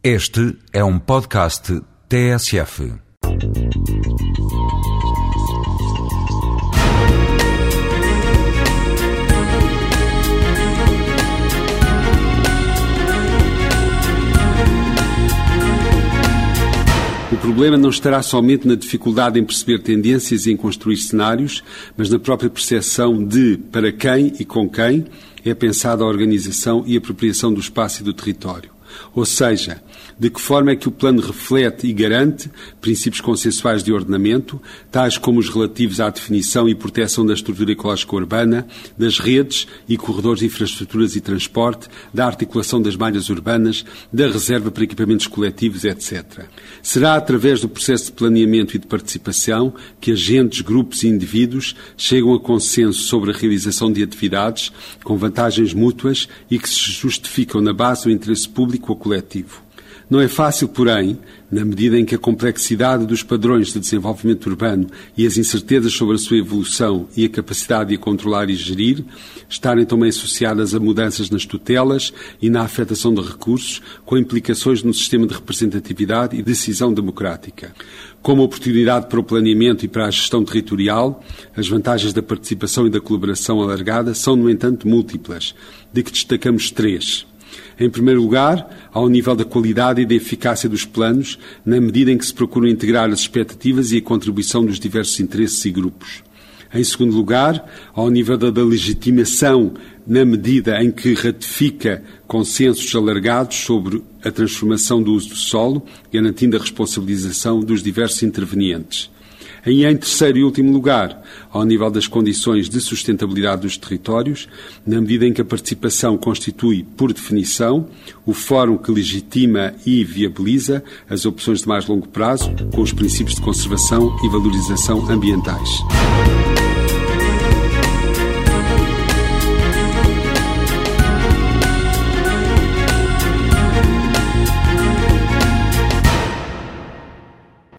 Este é um podcast TSF. O problema não estará somente na dificuldade em perceber tendências e em construir cenários, mas na própria percepção de para quem e com quem é pensada a organização e apropriação do espaço e do território. Ou seja, de que forma é que o plano reflete e garante princípios consensuais de ordenamento, tais como os relativos à definição e proteção da estrutura ecológica urbana, das redes e corredores de infraestruturas e transporte, da articulação das malhas urbanas, da reserva para equipamentos coletivos, etc. Será através do processo de planeamento e de participação que agentes, grupos e indivíduos chegam a consenso sobre a realização de atividades com vantagens mútuas e que se justificam na base do interesse público ou coletivo. Não é fácil, porém, na medida em que a complexidade dos padrões de desenvolvimento urbano e as incertezas sobre a sua evolução e a capacidade de a controlar e gerir estarem também associadas a mudanças nas tutelas e na afetação de recursos, com implicações no sistema de representatividade e decisão democrática. Como oportunidade para o planeamento e para a gestão territorial, as vantagens da participação e da colaboração alargada são, no entanto, múltiplas, de que destacamos três. Em primeiro lugar, ao nível da qualidade e da eficácia dos planos, na medida em que se procuram integrar as expectativas e a contribuição dos diversos interesses e grupos. Em segundo lugar, ao nível da legitimação, na medida em que ratifica consensos alargados sobre a transformação do uso do solo, garantindo a responsabilização dos diversos intervenientes. E em terceiro e último lugar, ao nível das condições de sustentabilidade dos territórios, na medida em que a participação constitui, por definição, o fórum que legitima e viabiliza as opções de mais longo prazo com os princípios de conservação e valorização ambientais.